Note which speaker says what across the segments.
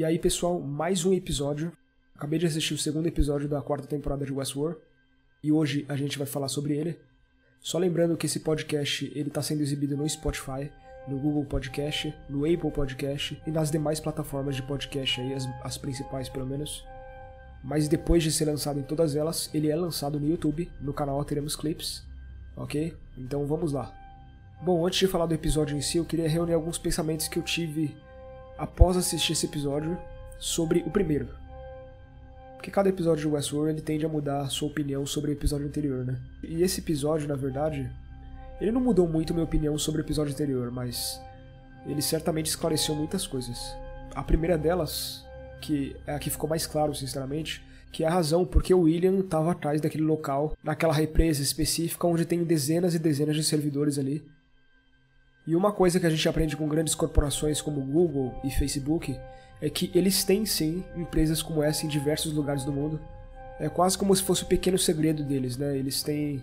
Speaker 1: E aí, pessoal, mais um episódio. Acabei de assistir o segundo episódio da quarta temporada de Westworld e hoje a gente vai falar sobre ele. Só lembrando que esse podcast ele está sendo exibido no Spotify, no Google Podcast, no Apple Podcast e nas demais plataformas de podcast aí, as, as principais pelo menos. Mas depois de ser lançado em todas elas, ele é lançado no YouTube, no canal Teremos Clips, ok? Então vamos lá. Bom, antes de falar do episódio em si, eu queria reunir alguns pensamentos que eu tive após assistir esse episódio sobre o primeiro. Porque cada episódio de Westworld ele tende a mudar a sua opinião sobre o episódio anterior, né? E esse episódio, na verdade, ele não mudou muito minha opinião sobre o episódio anterior, mas ele certamente esclareceu muitas coisas. A primeira delas, que é a que ficou mais claro, sinceramente, que é a razão porque o William estava atrás daquele local, naquela represa específica onde tem dezenas e dezenas de servidores ali, e uma coisa que a gente aprende com grandes corporações como Google e Facebook é que eles têm sim empresas como essa em diversos lugares do mundo. É quase como se fosse o um pequeno segredo deles, né? Eles têm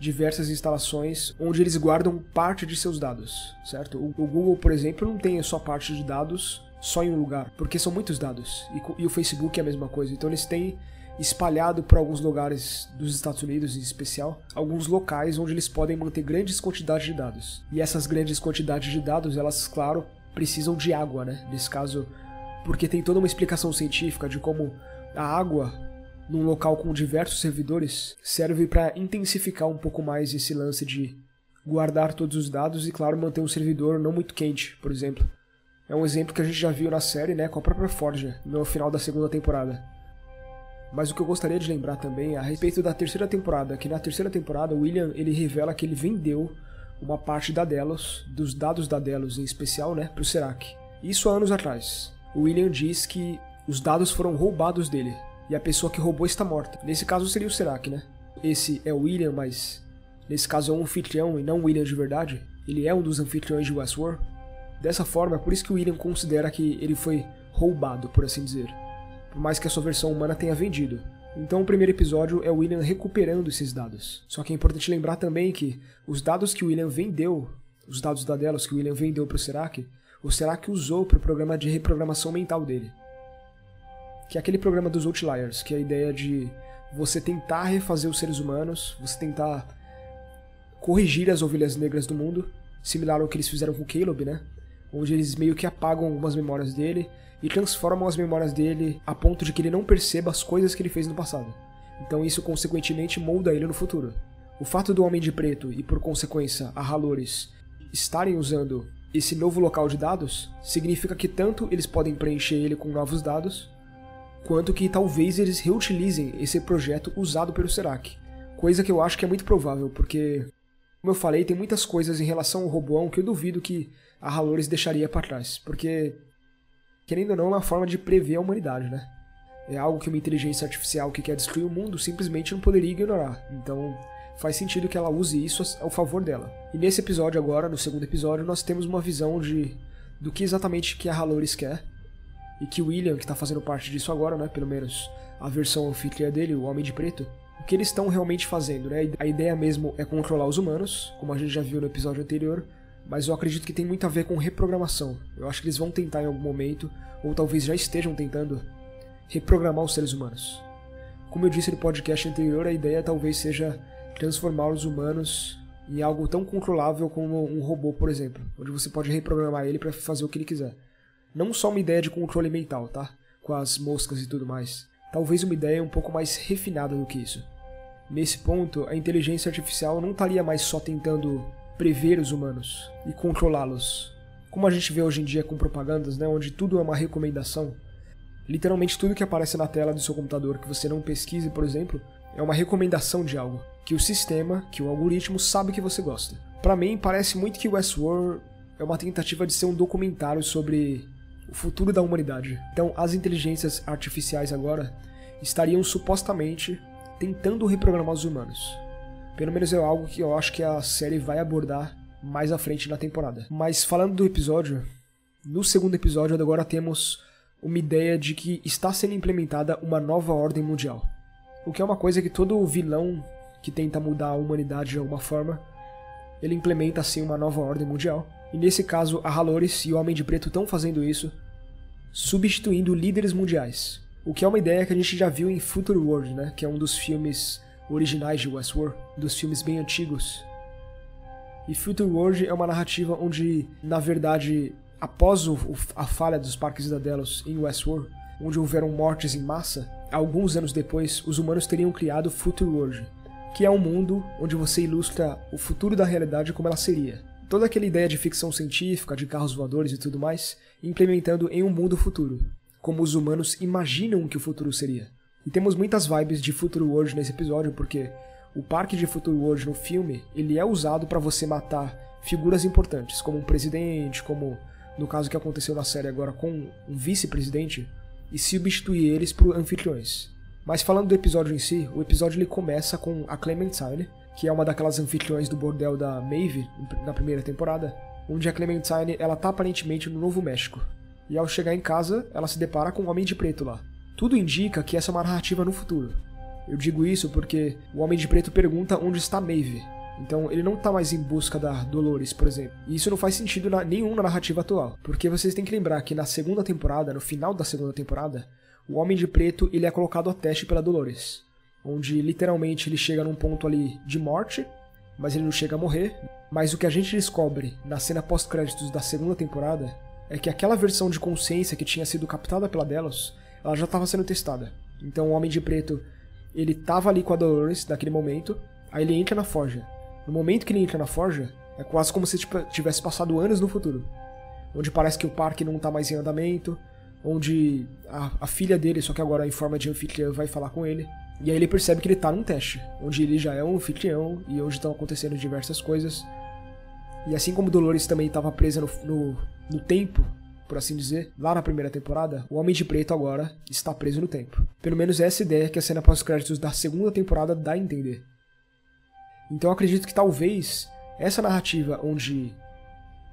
Speaker 1: diversas instalações onde eles guardam parte de seus dados, certo? O Google, por exemplo, não tem a sua parte de dados só em um lugar, porque são muitos dados. E, o Facebook é a mesma coisa. Então eles têm espalhado por alguns lugares dos Estados Unidos em especial, alguns locais onde eles podem manter grandes quantidades de dados. E essas grandes quantidades de dados, elas, claro, precisam de água, né? Nesse caso, porque tem toda uma explicação científica de como a água num local com diversos servidores serve para intensificar um pouco mais esse lance de guardar todos os dados e, claro, manter um servidor não muito quente, por exemplo. É um exemplo que a gente já viu na série, né, com a própria Forja, no final da segunda temporada. Mas o que eu gostaria de lembrar também é a respeito da terceira temporada, que na terceira temporada o William ele revela que ele vendeu uma parte da Delos, dos dados da Delos em especial, né, para o Serac. Isso há anos atrás. O William diz que os dados foram roubados dele e a pessoa que roubou está morta. Nesse caso seria o Serac, né? Esse é o William, mas nesse caso é um anfitrião e não o William de verdade. Ele é um dos anfitriões de Westworld. Dessa forma, é por isso que o William considera que ele foi roubado, por assim dizer por mais que a sua versão humana tenha vendido. Então o primeiro episódio é o William recuperando esses dados. Só que é importante lembrar também que os dados que o William vendeu, os dados da Delos que o William vendeu para o Serac, o Serac usou para o programa de reprogramação mental dele. Que é aquele programa dos Outliers, que é a ideia de você tentar refazer os seres humanos, você tentar corrigir as ovelhas negras do mundo, similar ao que eles fizeram com Caleb, né? Onde eles meio que apagam algumas memórias dele e transformam as memórias dele a ponto de que ele não perceba as coisas que ele fez no passado. Então isso consequentemente molda ele no futuro. O fato do Homem de Preto e por consequência a Halores estarem usando esse novo local de dados significa que tanto eles podem preencher ele com novos dados, quanto que talvez eles reutilizem esse projeto usado pelo Serac. Coisa que eu acho que é muito provável, porque, como eu falei, tem muitas coisas em relação ao Roboão que eu duvido que a Halores deixaria para trás, porque querendo ou não, é uma forma de prever a humanidade, né? É algo que uma inteligência artificial que quer destruir o mundo simplesmente não poderia ignorar. Então, faz sentido que ela use isso ao favor dela. E nesse episódio agora, no segundo episódio, nós temos uma visão de do que exatamente que a Halores quer e que o William, que está fazendo parte disso agora, né, pelo menos a versão anfitriã dele, o Homem de Preto, o que eles estão realmente fazendo, né? A ideia mesmo é controlar os humanos, como a gente já viu no episódio anterior, mas eu acredito que tem muito a ver com reprogramação. Eu acho que eles vão tentar em algum momento, ou talvez já estejam tentando, reprogramar os seres humanos. Como eu disse no podcast anterior, a ideia talvez seja transformar os humanos em algo tão controlável como um robô, por exemplo, onde você pode reprogramar ele para fazer o que ele quiser. Não só uma ideia de controle mental, tá? Com as moscas e tudo mais. Talvez uma ideia um pouco mais refinada do que isso. Nesse ponto, a inteligência artificial não estaria mais só tentando prever os humanos e controlá-los. Como a gente vê hoje em dia com propagandas, né, onde tudo é uma recomendação. Literalmente tudo que aparece na tela do seu computador que você não pesquise, por exemplo, é uma recomendação de algo que o sistema, que o algoritmo sabe que você gosta. Para mim, parece muito que Westworld é uma tentativa de ser um documentário sobre o futuro da humanidade. Então, as inteligências artificiais agora estariam supostamente tentando reprogramar os humanos. Pelo menos é algo que eu acho que a série vai abordar mais à frente na temporada. Mas falando do episódio, no segundo episódio agora temos uma ideia de que está sendo implementada uma nova ordem mundial. O que é uma coisa que todo vilão que tenta mudar a humanidade de alguma forma, ele implementa assim uma nova ordem mundial. E nesse caso, a Halores e o Homem de Preto estão fazendo isso substituindo líderes mundiais. O que é uma ideia que a gente já viu em Future World, né? Que é um dos filmes originais de Westworld, dos filmes bem antigos. E Future World é uma narrativa onde, na verdade, após o, a falha dos parques da Delos em Westworld, onde houveram mortes em massa, alguns anos depois, os humanos teriam criado Future World, que é um mundo onde você ilustra o futuro da realidade como ela seria. Toda aquela ideia de ficção científica, de carros voadores e tudo mais, implementando em um mundo futuro, como os humanos imaginam que o futuro seria. E temos muitas vibes de Future World nesse episódio, porque o parque de Future World no filme, ele é usado para você matar figuras importantes, como um presidente, como no caso que aconteceu na série agora com um vice-presidente, e substituir eles por anfitriões. Mas falando do episódio em si, o episódio ele começa com a Clementine, que é uma daquelas anfitriões do bordel da Maeve na primeira temporada, onde a Clementine ela tá aparentemente no Novo México. E ao chegar em casa, ela se depara com um homem de preto lá. Tudo indica que essa é uma narrativa no futuro. Eu digo isso porque o Homem de Preto pergunta onde está Maeve. Então ele não está mais em busca da Dolores, por exemplo. E isso não faz sentido na, nenhum na narrativa atual. Porque vocês têm que lembrar que na segunda temporada, no final da segunda temporada, o Homem de Preto ele é colocado a teste pela Dolores, onde literalmente ele chega num ponto ali de morte, mas ele não chega a morrer. Mas o que a gente descobre na cena pós-créditos da segunda temporada é que aquela versão de consciência que tinha sido captada pela Delos, ela já estava sendo testada. Então o Homem de Preto, ele estava ali com a Dolores naquele momento, aí ele entra na forja. No momento que ele entra na forja, é quase como se tipo, tivesse passado anos no futuro. Onde parece que o parque não está mais em andamento, onde a, a, filha dele, só que agora em forma de anfitriã, vai falar com ele. E aí ele percebe que ele tá num teste, onde ele já é um anfitrião e onde estão acontecendo diversas coisas. E assim como Dolores também estava presa no, no, no, tempo, por assim dizer, lá na primeira temporada, o Homem de Preto agora está preso no tempo. Pelo menos essa ideia que a cena pós-créditos da segunda temporada dá a entender. Então acredito que talvez essa narrativa onde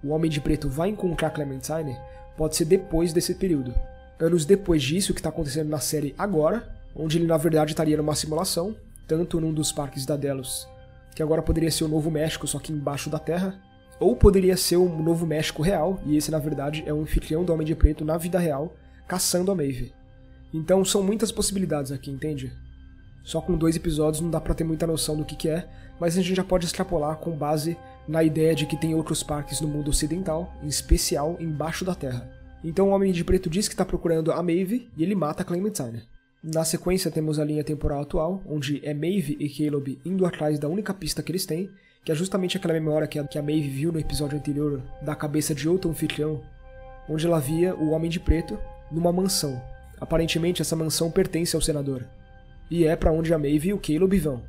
Speaker 1: o Homem de Preto vai encontrar Clementine pode ser depois desse período. Anos depois disso, que está acontecendo na série agora, onde ele na verdade estaria numa simulação, tanto num dos parques da Delos, que agora poderia ser o Novo México, só que embaixo da Terra, ou poderia ser o Novo México real, e esse na verdade é o anfitrião do Homem de Preto na vida real, caçando a Maeve. Então são muitas possibilidades aqui, entende? Só com dois episódios não dá pra ter muita noção do que, que é, mas a gente já pode extrapolar com base na ideia de que tem outros parques no mundo ocidental, em especial embaixo da Terra. Então o Homem de Preto diz que está procurando a Maeve e ele mata a Clementine. Na sequência temos a linha temporal atual, onde é Maeve e Caleb indo atrás da única pista que eles têm, que é justamente aquela memória que a, que a Maeve viu no episódio anterior da cabeça de outro anfitrião, onde ela via o Homem de Preto numa mansão. Aparentemente essa mansão pertence ao senador e é para onde a Maeve e o Caleb vão.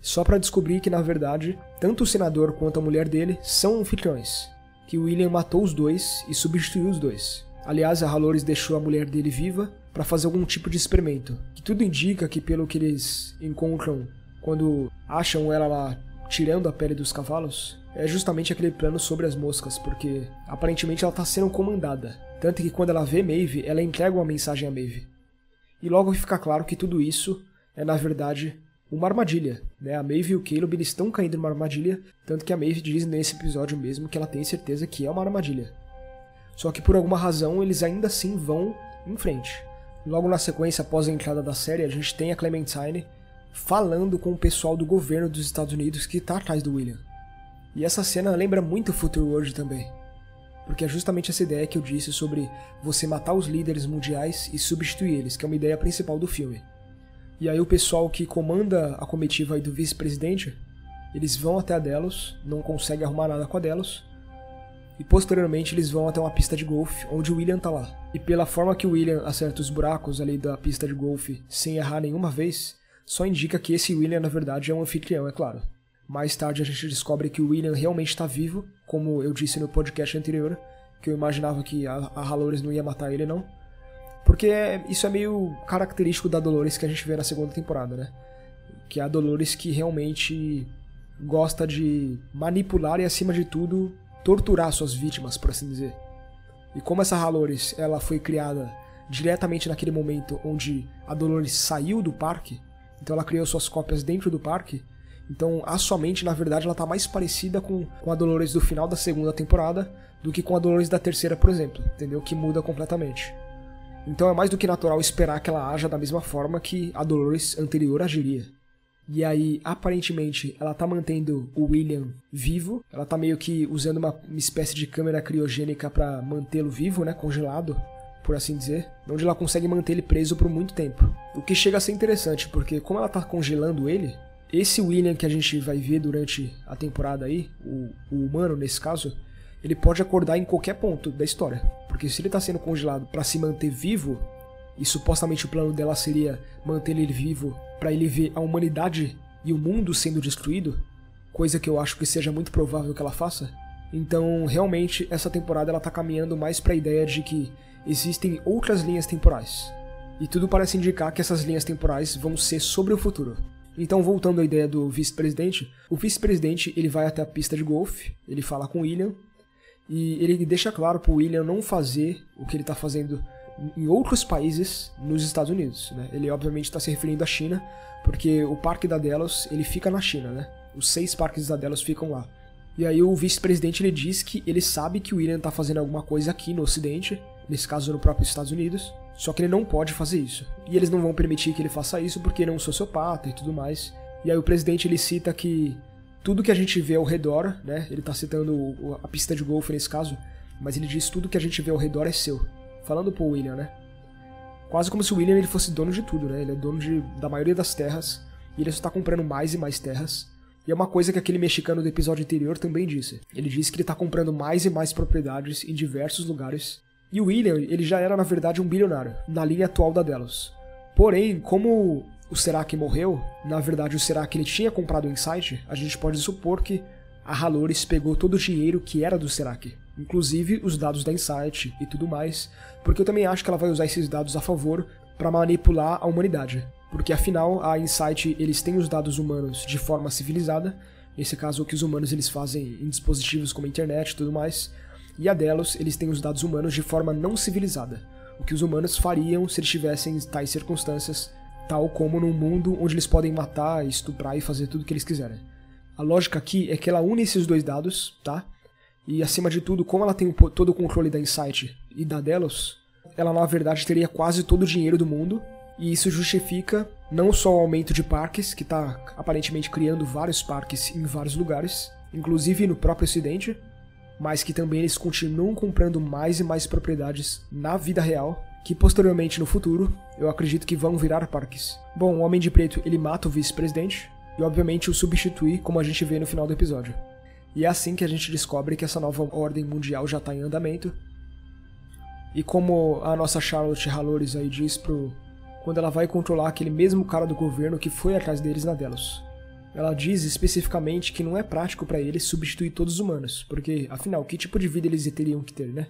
Speaker 1: Só para descobrir que, na verdade, tanto o senador quanto a mulher dele são anfitriões, que William matou os dois e substituiu os dois. Aliás, a Halores deixou a mulher dele viva para fazer algum tipo de experimento, que tudo indica que, pelo que eles encontram quando acham ela lá tirando a pele dos cavalos, é justamente aquele plano sobre as moscas, porque aparentemente ela está sendo comandada. Tanto que quando ela vê Maeve, ela entrega uma mensagem a Maeve. E logo fica claro que tudo isso é, na verdade, uma armadilha. Né? A Maeve e o Caleb eles estão caindo numa armadilha, tanto que a Maeve diz nesse episódio mesmo que ela tem certeza que é uma armadilha. Só que por alguma razão eles ainda assim vão em frente. Logo na sequência, após a entrada da série, a gente tem a Clementine falando com o pessoal do governo dos Estados Unidos que está atrás do William. E essa cena lembra muito Future World também porque é justamente essa ideia que eu disse sobre você matar os líderes mundiais e substituir eles, que é uma ideia principal do filme. E aí o pessoal que comanda a comitiva do vice-presidente, eles vão até a Delos, não conseguem arrumar nada com a Delos, e posteriormente eles vão até uma pista de golfe onde o William tá lá. E pela forma que o William acerta os buracos ali da pista de golfe sem errar nenhuma vez, só indica que esse William na verdade é um anfitrião, é claro. Mais tarde a gente descobre que o William realmente está vivo, como eu disse no podcast anterior, que eu imaginava que a, a Halores não ia matar ele, não. Porque isso é meio característico da Dolores que a gente vê na segunda temporada, né? Que é a Dolores que realmente gosta de manipular e, acima de tudo, torturar suas vítimas, por assim dizer. E como essa Halores ela foi criada diretamente naquele momento onde a Dolores saiu do parque, então ela criou suas cópias dentro do parque, Então a sua mente, na verdade, ela tá mais parecida com, com a Dolores do final da segunda temporada do que com a Dolores da terceira, por exemplo, entendeu? Que muda completamente. Então é mais do que natural esperar que ela haja da mesma forma que a Dolores anterior agiria. E aí, aparentemente, ela tá mantendo o William vivo. Ela tá meio que usando uma, espécie de câmera criogênica para mantê-lo vivo, né? Congelado, por assim dizer. Onde ela consegue manter ele preso por muito tempo. O que chega a ser interessante, porque como ela tá congelando ele, esse William que a gente vai ver durante a temporada aí, o, o humano nesse caso, ele pode acordar em qualquer ponto da história. Porque se ele tá sendo congelado para se manter vivo, e supostamente o plano dela seria manter ele vivo para ele ver a humanidade e o mundo sendo destruído, coisa que eu acho que seja muito provável que ela faça. Então, realmente, essa temporada ela tá caminhando mais para a ideia de que existem outras linhas temporais. E tudo parece indicar que essas linhas temporais vão ser sobre o futuro. Então, voltando à ideia do vice-presidente, o vice-presidente ele vai até a pista de golfe, ele fala com o William e ele deixa claro para o William não fazer o que ele está fazendo em outros países nos Estados Unidos. Né? Ele obviamente está se referindo à China, porque o Parque da Delos ele fica na China, né? Os seis parques da Delos ficam lá. E aí o vice-presidente ele diz que ele sabe que o William está fazendo alguma coisa aqui no Ocidente, nesse caso no próprio Estados Unidos, só que ele não pode fazer isso. E eles não vão permitir que ele faça isso porque ele é um sociopata e tudo mais. E aí o presidente ele cita que tudo que a gente vê ao redor, né? Ele está citando a pista de golfe nesse caso, mas ele diz tudo que a gente vê ao redor é seu falando pro William, né? Quase como se o William ele fosse dono de tudo, né? Ele é dono de, da maioria das terras e ele só tá comprando mais e mais terras. E é uma coisa que aquele mexicano do episódio anterior também disse. Ele disse que ele tá comprando mais e mais propriedades em diversos lugares. E o William, ele já era na verdade um bilionário, na linha atual da Delos. Porém, como o Serac morreu, na verdade o Serac ele tinha comprado o Insight, a gente pode supor que a Halores pegou todo o dinheiro que era do Serac inclusive os dados da Insight e tudo mais, porque eu também acho que ela vai usar esses dados a favor para manipular a humanidade. Porque afinal, a Insight, eles têm os dados humanos de forma civilizada, nesse caso o que os humanos eles fazem em dispositivos como a internet e tudo mais, e a Delos, eles têm os dados humanos de forma não civilizada, o que os humanos fariam se eles tivessem tais circunstâncias, tal como num mundo onde eles podem matar, estuprar e fazer tudo o que eles quiserem. A lógica aqui é que ela une esses dois dados, tá? E acima de tudo, como ela tem todo o controle da Insight e da Delos, ela na verdade teria quase todo o dinheiro do mundo, e isso justifica não só o aumento de parques, que está aparentemente criando vários parques em vários lugares, inclusive no próprio Ocidente, mas que também eles continuam comprando mais e mais propriedades na vida real, que posteriormente no futuro eu acredito que vão virar parques. Bom, o Homem de Preto ele mata o vice-presidente e obviamente o substitui, como a gente vê no final do episódio. E é assim que a gente descobre que essa nova ordem mundial já está em andamento. E como a nossa Charlotte Halores aí diz pro quando ela vai controlar aquele mesmo cara do governo que foi atrás deles na Delos. Ela diz especificamente que não é prático para eles substituir todos os humanos, porque afinal, que tipo de vida eles teriam que ter, né?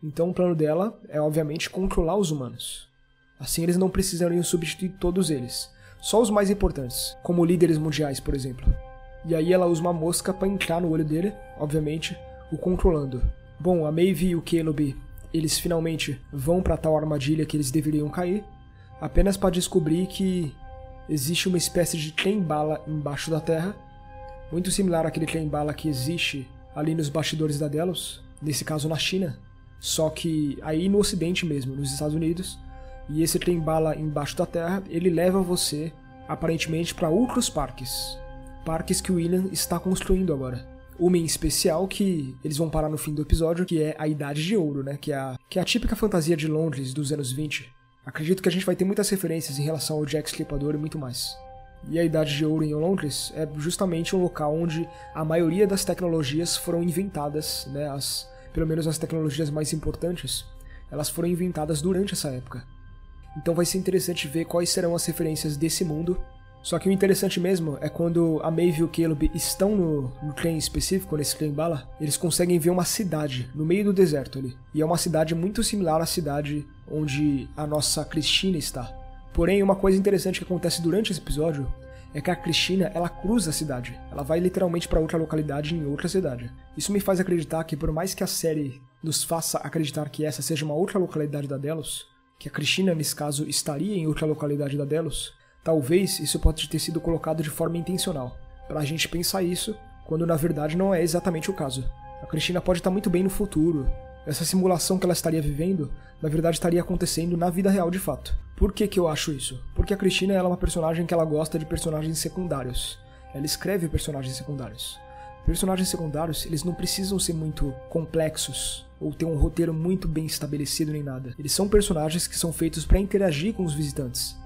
Speaker 1: Então o plano dela é obviamente controlar os humanos. Assim eles não precisariam substituir todos eles, só os mais importantes, como líderes mundiais, por exemplo. E aí ela usa uma mosca para entrar no olho dele, obviamente, o controlando. Bom, a Maeve e o Caleb, eles finalmente vão para tal armadilha que eles deveriam cair, apenas para descobrir que existe uma espécie de trem-bala embaixo da Terra, muito similar àquele trem-bala que existe ali nos bastidores da Delos, nesse caso na China, só que aí no ocidente mesmo, nos Estados Unidos, e esse trem-bala embaixo da Terra, ele leva você aparentemente para outros parques, parques que o William está construindo agora. Uma em especial que eles vão parar no fim do episódio, que é a Idade de Ouro, né? Que é a, que é a típica fantasia de Londres dos anos 20. Acredito que a gente vai ter muitas referências em relação ao Jack Stripador e muito mais. E a Idade de Ouro em Londres é justamente um local onde a maioria das tecnologias foram inventadas, né? As, pelo menos as tecnologias mais importantes, elas foram inventadas durante essa época. Então vai ser interessante ver quais serão as referências desse mundo só que o interessante mesmo é quando a Maeve e o Caleb estão no, no trem específico, nesse trem bala, eles conseguem ver uma cidade no meio do deserto ali. E é uma cidade muito similar à cidade onde a nossa Cristina está. Porém, uma coisa interessante que acontece durante esse episódio é que a Cristina ela cruza a cidade. Ela vai literalmente para outra localidade em outra cidade. Isso me faz acreditar que por mais que a série nos faça acreditar que essa seja uma outra localidade da Delos, que a Cristina nesse caso estaria em outra localidade da Delos, Talvez isso pode ter sido colocado de forma intencional, pra gente pensar isso, quando na verdade não é exatamente o caso. A Cristina pode estar muito bem no futuro. Essa simulação que ela estaria vivendo, na verdade estaria acontecendo na vida real de fato. Por que, que eu acho isso? Porque a Cristina é uma personagem que ela gosta de personagens secundários. Ela escreve personagens secundários. Personagens secundários, eles não precisam ser muito complexos ou ter um roteiro muito bem estabelecido nem nada. Eles são personagens que são feitos para interagir com os visitantes.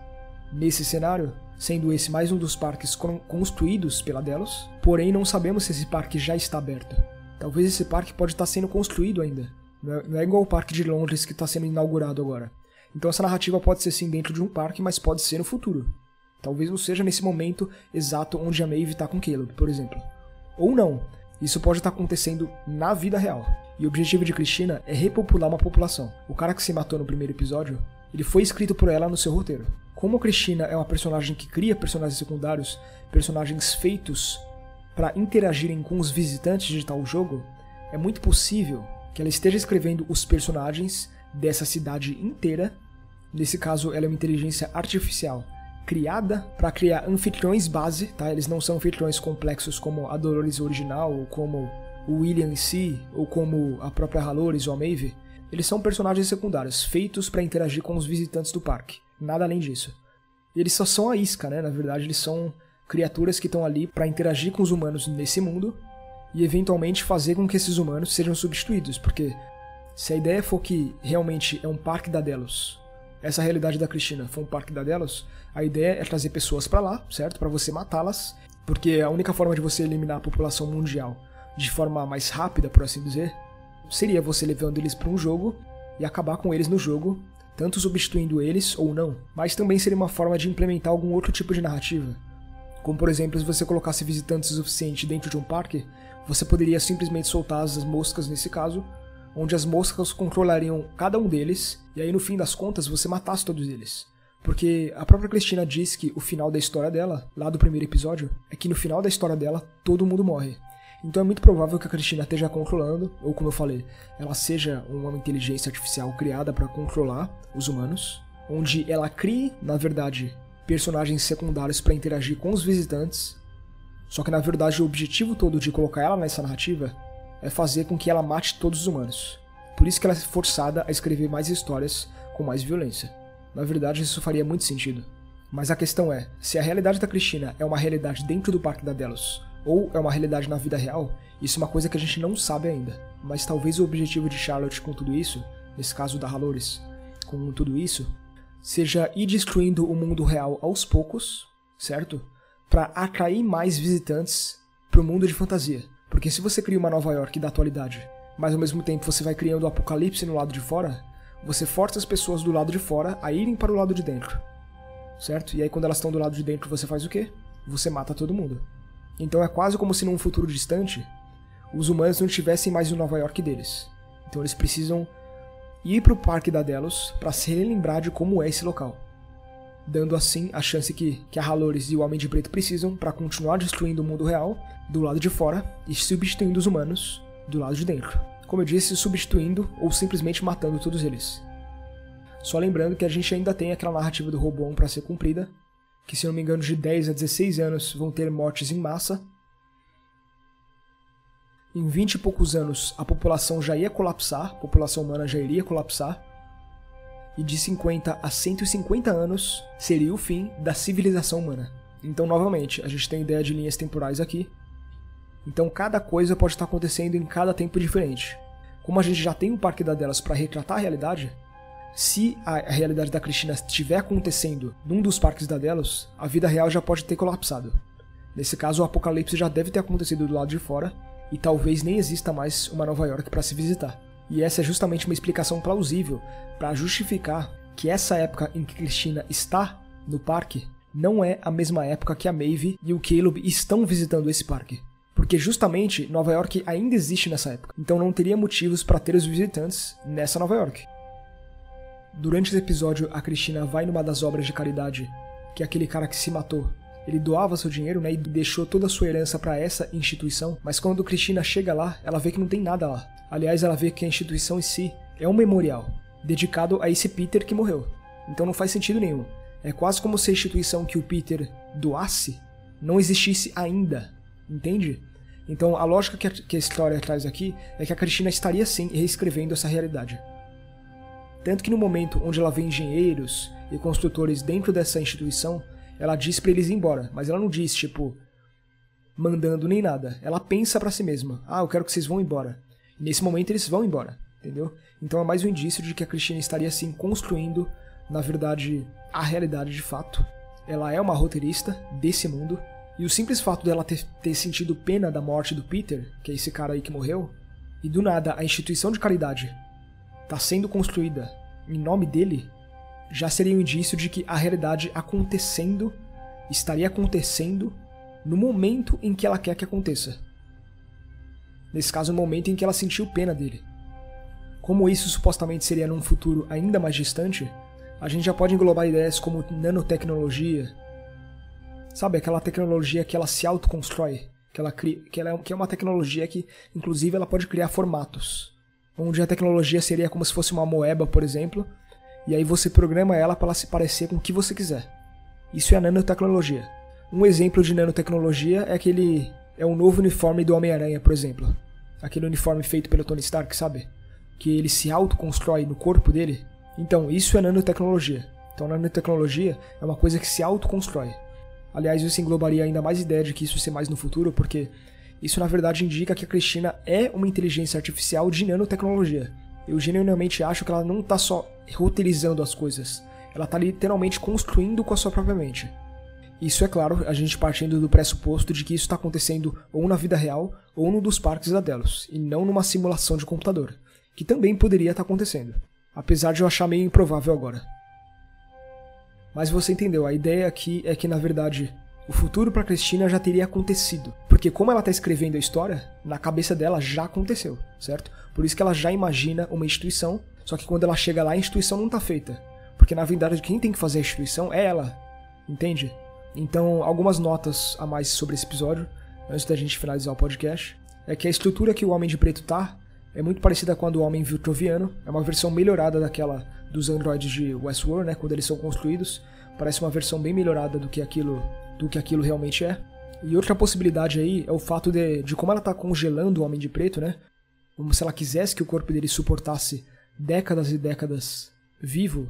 Speaker 1: Nesse cenário, sendo esse mais um dos parques construídos pela Delos, porém não sabemos se esse parque já está aberto. Talvez esse parque pode estar sendo construído ainda. Não é, é igual o parque de Londres que está sendo inaugurado agora. Então essa narrativa pode ser sim dentro de um parque, mas pode ser no futuro. Talvez não seja nesse momento exato onde a Maeve está com Caleb, por exemplo. Ou não. Isso pode estar acontecendo na vida real. E o objetivo de Cristina é repopular uma população. O cara que se matou no primeiro episódio, ele foi escrito por ela no seu roteiro. Como Cristina é uma personagem que cria personagens secundários, personagens feitos para interagirem com os visitantes de tal jogo, é muito possível que ela esteja escrevendo os personagens dessa cidade inteira. Nesse caso, ela é uma inteligência artificial criada para criar anfitriões base, tá? Eles não são anfitriões complexos como a Dolores original, ou como o William em si, ou como a própria Halores ou a Maeve. Eles são personagens secundários, feitos para interagir com os visitantes do parque. Nada além disso. Eles só são a isca, né? Na verdade, eles são criaturas que estão ali para interagir com os humanos nesse mundo e eventualmente fazer com que esses humanos sejam substituídos, porque se a ideia for que realmente é um parque da Delos, essa realidade da Cristina for um parque da Delos, a ideia é trazer pessoas para lá, certo? Para você matá-las, porque a única forma de você eliminar a população mundial de forma mais rápida, por assim dizer, seria você levando eles para um jogo e acabar com eles no jogo, tanto substituindo eles ou não. Mas também seria uma forma de implementar algum outro tipo de narrativa. Como por exemplo, se você colocasse visitantes o suficiente dentro de um parque, você poderia simplesmente soltar as moscas nesse caso onde as moscas controlariam cada um deles, e aí no fim das contas você matasse todos eles. Porque a própria Cristina diz que o final da história dela, lá do primeiro episódio, é que no final da história dela todo mundo morre. Então é muito provável que a Cristina esteja controlando, ou como eu falei, ela seja uma inteligência artificial criada para controlar os humanos, onde ela crie, na verdade, personagens secundários para interagir com os visitantes. Só que na verdade o objetivo todo de colocar ela nessa narrativa é fazer com que ela mate todos os humanos. Por isso que ela é forçada a escrever mais histórias com mais violência. Na verdade, isso faria muito sentido. Mas a questão é, se a realidade da Cristina é uma realidade dentro do Parque da Delos, ou é uma realidade na vida real, isso é uma coisa que a gente não sabe ainda. Mas talvez o objetivo de Charlotte com tudo isso, nesse caso da Halores, com tudo isso, seja ir destruindo o mundo real aos poucos, certo? Para atrair mais visitantes para o mundo de fantasia. Porque se você cria uma Nova York da atualidade, mas ao mesmo tempo você vai criando o apocalipse no lado de fora, você força as pessoas do lado de fora a irem para o lado de dentro. Certo? E aí quando elas estão do lado de dentro, você faz o quê? Você mata todo mundo. Então é quase como se num futuro distante, os humanos não tivessem mais o Nova York deles. Então eles precisam ir para o Parque da Delos para se relembrar de como é esse local dando assim a chance que, que a Halores e o Homem de Preto precisam para continuar destruindo o mundo real do lado de fora e substituindo os humanos do lado de dentro. Como eu disse, substituindo ou simplesmente matando todos eles. Só lembrando que a gente ainda tem aquela narrativa do Robon para ser cumprida, que se não me engano de 10 a 16 anos vão ter mortes em massa. Em 20 e poucos anos a população já ia colapsar, a população humana já iria colapsar, e de 50 a 150 anos seria o fim da civilização humana. Então, novamente, a gente tem ideia de linhas temporais aqui. Então, cada coisa pode estar acontecendo em cada tempo diferente. Como a gente já tem um parque da delas para retratar a realidade, se a realidade da Cristina estiver acontecendo num dos parques da Delos, a vida real já pode ter colapsado. Nesse caso, o apocalipse já deve ter acontecido do lado de fora e talvez nem exista mais uma Nova York para se visitar. E essa é justamente uma explicação plausível para justificar que essa época em que Cristina está no parque não é a mesma época que a Maeve e o Caleb estão visitando esse parque. Porque justamente Nova York ainda existe nessa época. Então não teria motivos para ter os visitantes nessa Nova York. Durante esse episódio, a Cristina vai numa das obras de caridade, que aquele cara que se matou. Ele doava seu dinheiro né, e deixou toda a sua herança para essa instituição, mas quando Cristina chega lá, ela vê que não tem nada lá. Aliás, ela vê que a instituição em si é um memorial dedicado a esse Peter que morreu. Então não faz sentido nenhum. É quase como se a instituição que o Peter doasse não existisse ainda, entende? Então a lógica que a, que a história traz aqui é que a Cristina estaria sim reescrevendo essa realidade. Tanto que no momento onde ela vê engenheiros e construtores dentro dessa instituição, ela diz para eles ir embora, mas ela não diz tipo mandando nem nada. Ela pensa para si mesma: "Ah, eu quero que vocês vão embora". Nesse momento eles vão embora, entendeu? Então é mais um indício de que a Cristina estaria assim construindo, na verdade, a realidade de fato. Ela é uma roteirista desse mundo e o simples fato dela ter, ter sentido pena da morte do Peter, que é esse cara aí que morreu, e do nada a instituição de caridade está sendo construída em nome dele, já seria um indício de que a realidade acontecendo estaria acontecendo no momento em que ela quer que aconteça. Nesse caso, no momento em que ela sentiu pena dele. Como isso supostamente seria num futuro ainda mais distante, a gente já pode englobar ideias como nanotecnologia, Sabe, aquela tecnologia que ela se autoconstrói, que ela cria, que, ela é, que é uma tecnologia que, inclusive, ela pode criar formatos. Onde a tecnologia seria como se fosse uma moeba, por exemplo, e aí você programa ela para ela se parecer com o que você quiser. Isso é a nanotecnologia. Um exemplo de nanotecnologia é aquele é o novo uniforme do Homem-Aranha, por exemplo. Aquele uniforme feito pelo Tony Stark, sabe? Que ele se autoconstrói no corpo dele. Então, isso é nanotecnologia. Então, nanotecnologia é uma coisa que se autoconstrói. Aliás, isso englobaria ainda mais ideia de que isso ser mais no futuro, porque isso na verdade indica que a Cristina é uma inteligência artificial de nanotecnologia. Eu genuinamente acho que ela não está só roteirizando as coisas, ela está literalmente construindo com a sua própria mente. Isso é claro, a gente partindo do pressuposto de que isso está acontecendo ou na vida real ou num dos parques da Delos, e não numa simulação de computador, que também poderia estar tá acontecendo, apesar de eu achar meio improvável agora. Mas você entendeu, a ideia aqui é que na verdade o futuro para Cristina já teria acontecido, porque como ela está escrevendo a história, na cabeça dela já aconteceu, certo? Por isso que ela já imagina uma instituição, só que quando ela chega lá a instituição não está feita, porque na verdade quem tem que fazer a instituição é ela, entende? Então, algumas notas a mais sobre esse episódio, antes da gente finalizar o podcast, é que a estrutura que o Homem de Preto tá é muito parecida com a do Homem Vitruviano, é uma versão melhorada daquela dos androides de Westworld, né, quando eles são construídos. Parece uma versão bem melhorada do que aquilo, do que aquilo realmente é. E outra possibilidade aí é o fato de, de como ela está congelando o Homem de Preto, né? Como se ela quisesse que o corpo dele suportasse décadas e décadas vivo.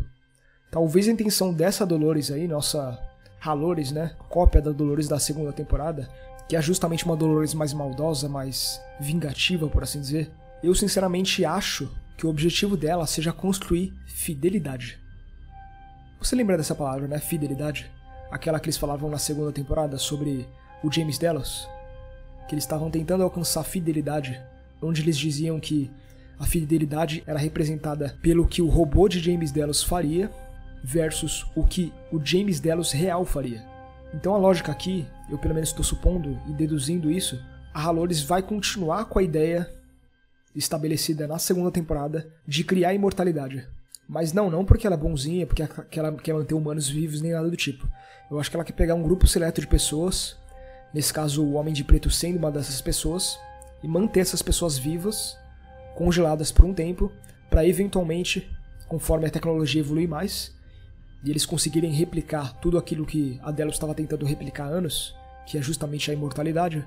Speaker 1: Talvez a intenção dessa Dolores aí, nossa Halores, né? Cópia da Dolores da segunda temporada, que é justamente uma Dolores mais maldosa, mais vingativa, por assim dizer. Eu sinceramente acho que o objetivo dela seja construir fidelidade. Você lembra dessa palavra, né? Fidelidade? Aquela que eles falavam na segunda temporada sobre o James Delos? Que eles estavam tentando alcançar fidelidade, onde eles diziam que a fidelidade era representada pelo que o robô de James Delos faria versus o que o James Delos real faria. Então a lógica aqui, eu pelo menos estou supondo e deduzindo isso, a Halores vai continuar com a ideia estabelecida na segunda temporada de criar imortalidade. Mas não, não porque ela é bonzinha, porque ela quer manter humanos vivos, nem nada do tipo. Eu acho que ela quer pegar um grupo seleto de pessoas, nesse caso o Homem de Preto sendo uma dessas pessoas, e manter essas pessoas vivas, congeladas por um tempo, para eventualmente, conforme a tecnologia evoluir mais, e eles conseguirem replicar tudo aquilo que a Delos estava tentando replicar há anos, que é justamente a imortalidade,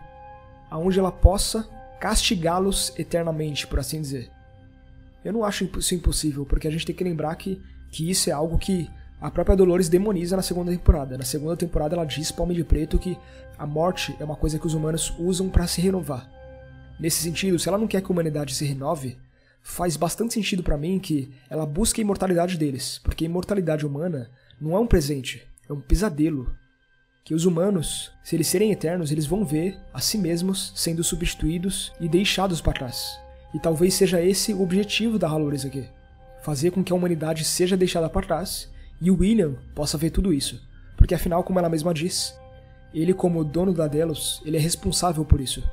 Speaker 1: aonde ela possa castigá-los eternamente, por assim dizer. Eu não acho isso impossível, porque a gente tem que lembrar que, que isso é algo que a própria Dolores demoniza na segunda temporada. Na segunda temporada ela diz Homem de Preto que a morte é uma coisa que os humanos usam para se renovar. Nesse sentido, se ela não quer que a humanidade se renove, faz bastante sentido para mim que ela busque a imortalidade deles, porque a imortalidade humana não é um presente, é um pesadelo que os humanos, se eles serem eternos, eles vão ver a si mesmos sendo substituídos e deixados para trás. E talvez seja esse o objetivo da Halores aqui. Fazer com que a humanidade seja deixada para trás e o William possa ver tudo isso. Porque afinal, como ela mesma diz, ele como dono da Delos, ele é responsável por isso.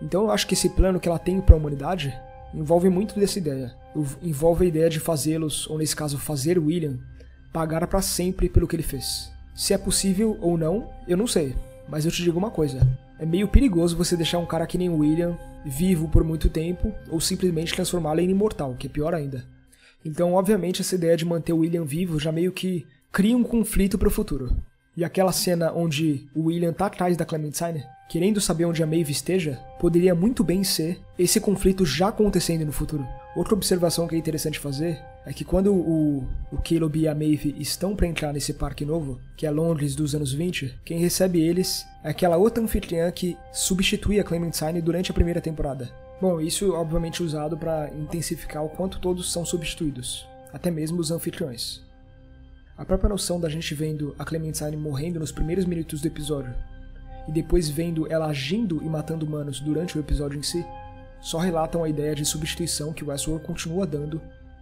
Speaker 1: Então eu acho que esse plano que ela tem para a humanidade envolve muito dessa ideia. Envolve a ideia de fazê-los, ou nesse caso fazer William, pagar para sempre pelo que ele fez. Se é possível ou não, eu não sei. Mas eu te digo uma coisa: é meio perigoso você deixar um cara que nem William vivo por muito tempo ou simplesmente transformá-lo em imortal, que é pior ainda. Então, obviamente, essa ideia de manter William vivo já meio que cria um conflito para o futuro. E aquela cena onde o William tá atrás da Clementine, querendo saber onde a Maeve esteja, poderia muito bem ser esse conflito já acontecendo no futuro. Outra observação que é interessante fazer é que quando o, o Caleb e a Maeve estão para entrar nesse parque novo, que é Londres dos anos 20, quem recebe eles é aquela outra anfitriã que substitui a Clementine durante a primeira temporada. Bom, isso obviamente usado para intensificar o quanto todos são substituídos, até mesmo os anfitriões. A própria noção da gente vendo a Clementine morrendo nos primeiros minutos do episódio e depois vendo ela agindo e matando humanos durante o episódio em si, só relatam a ideia de substituição que Westworld continua dando,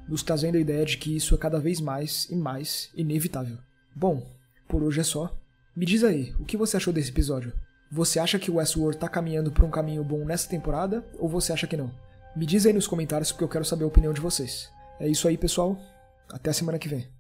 Speaker 1: nos trazendo a ideia de que isso é cada vez mais e mais inevitável. Bom, por hoje é só. Me diz aí, o que você achou desse episódio? Você acha que Westworld tá caminhando por um caminho bom nessa temporada ou você acha que não? Me diz aí nos comentários porque eu quero saber a opinião de vocês. É isso aí, pessoal. Até a semana que vem.